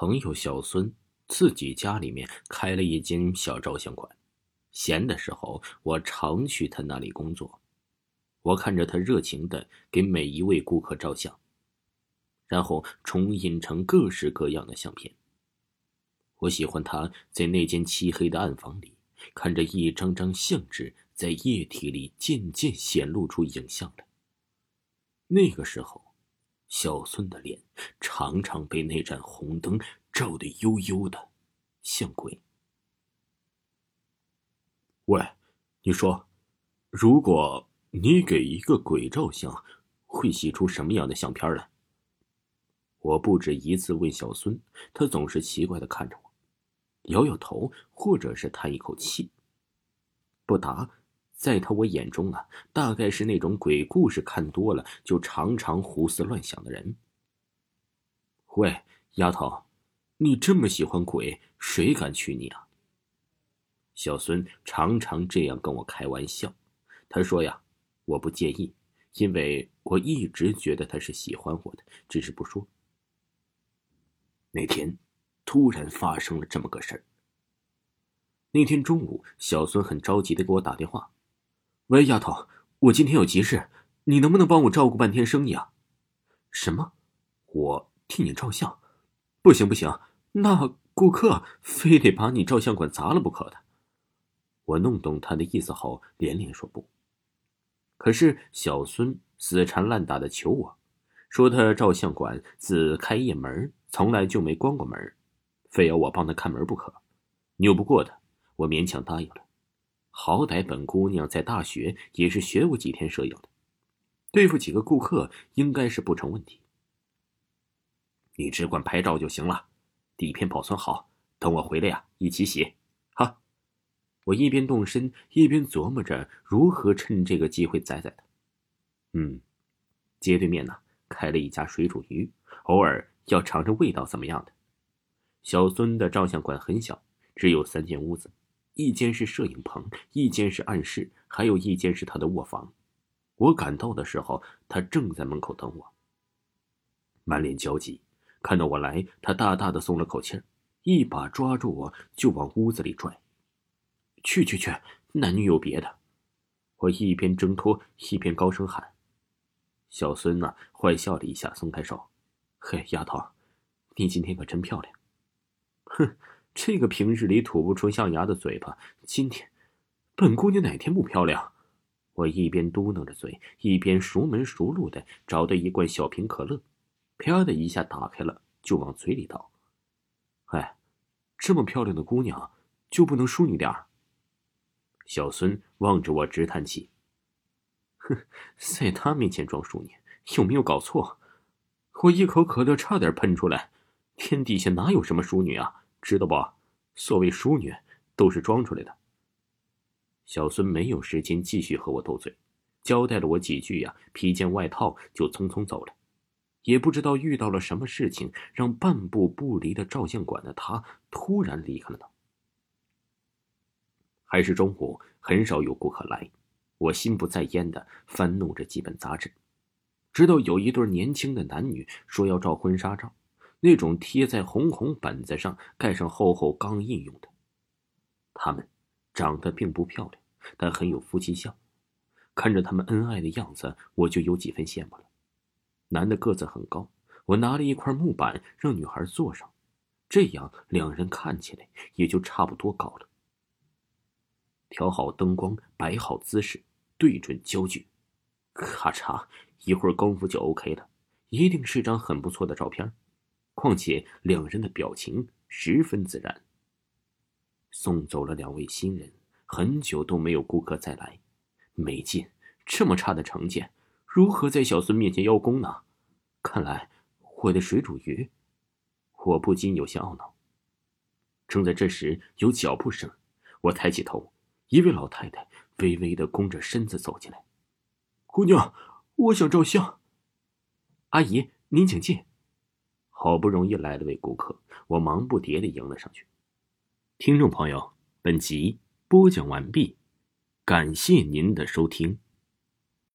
朋友小孙自己家里面开了一间小照相馆，闲的时候我常去他那里工作。我看着他热情的给每一位顾客照相，然后重印成各式各样的相片。我喜欢他在那间漆黑的暗房里，看着一张张相纸在液体里渐渐显露出影像来。那个时候。小孙的脸常常被那盏红灯照得幽幽的，像鬼。喂，你说，如果你给一个鬼照相，会洗出什么样的相片来？我不止一次问小孙，他总是奇怪的看着我，摇摇头，或者是叹一口气，不答。在他我眼中啊，大概是那种鬼故事看多了就常常胡思乱想的人。喂，丫头，你这么喜欢鬼，谁敢娶你啊？小孙常常这样跟我开玩笑。他说呀，我不介意，因为我一直觉得他是喜欢我的，只是不说。那天，突然发生了这么个事儿。那天中午，小孙很着急的给我打电话。喂，丫头，我今天有急事，你能不能帮我照顾半天生意啊？什么？我替你照相？不行不行，那顾客非得把你照相馆砸了不可的。我弄懂他的意思后，连连说不。可是小孙死缠烂打的求我，说他照相馆自开业门从来就没关过门，非要我帮他看门不可。拗不过他，我勉强答应了。好歹本姑娘在大学也是学过几天摄影的，对付几个顾客应该是不成问题。你只管拍照就行了，底片保存好，等我回来呀，一起洗。哈，我一边动身一边琢磨着如何趁这个机会宰宰他。嗯，街对面呢开了一家水煮鱼，偶尔要尝尝味道怎么样的。小孙的照相馆很小，只有三间屋子。一间是摄影棚，一间是暗室，还有一间是他的卧房。我赶到的时候，他正在门口等我，满脸焦急。看到我来，他大大的松了口气儿，一把抓住我就往屋子里拽。去去去，男女有别的！我一边挣脱，一边高声喊。小孙呢，坏笑了一下，松开手。嘿，丫头，你今天可真漂亮。哼。这个平日里吐不出象牙的嘴巴，今天，本姑娘哪天不漂亮？我一边嘟囔着嘴，一边熟门熟路的找到一罐小瓶可乐，啪的一下打开了，就往嘴里倒。哎，这么漂亮的姑娘，就不能淑女点儿？小孙望着我直叹气，哼，在他面前装淑女，有没有搞错？我一口可乐差点喷出来，天底下哪有什么淑女啊？知道不？所谓淑女，都是装出来的。小孙没有时间继续和我斗嘴，交代了我几句呀，披件外套就匆匆走了。也不知道遇到了什么事情，让半步不离的照相馆的他突然离开了？还是中午很少有顾客来，我心不在焉的翻弄着几本杂志，直到有一对年轻的男女说要照婚纱照。那种贴在红红本子上、盖上厚厚钢印用的。他们长得并不漂亮，但很有夫妻相。看着他们恩爱的样子，我就有几分羡慕了。男的个子很高，我拿了一块木板让女孩坐上，这样两人看起来也就差不多高了。调好灯光，摆好姿势，对准焦距，咔嚓，一会儿功夫就 OK 了，一定是张很不错的照片。况且两人的表情十分自然。送走了两位新人，很久都没有顾客再来，没劲！这么差的成绩，如何在小孙面前邀功呢？看来我的水煮鱼我不禁有些懊恼。正在这时，有脚步声，我抬起头，一位老太太微微的弓着身子走进来。姑娘，我想照相。阿姨，您请进。好不容易来了位顾客，我忙不迭的迎了上去。听众朋友，本集播讲完毕，感谢您的收听。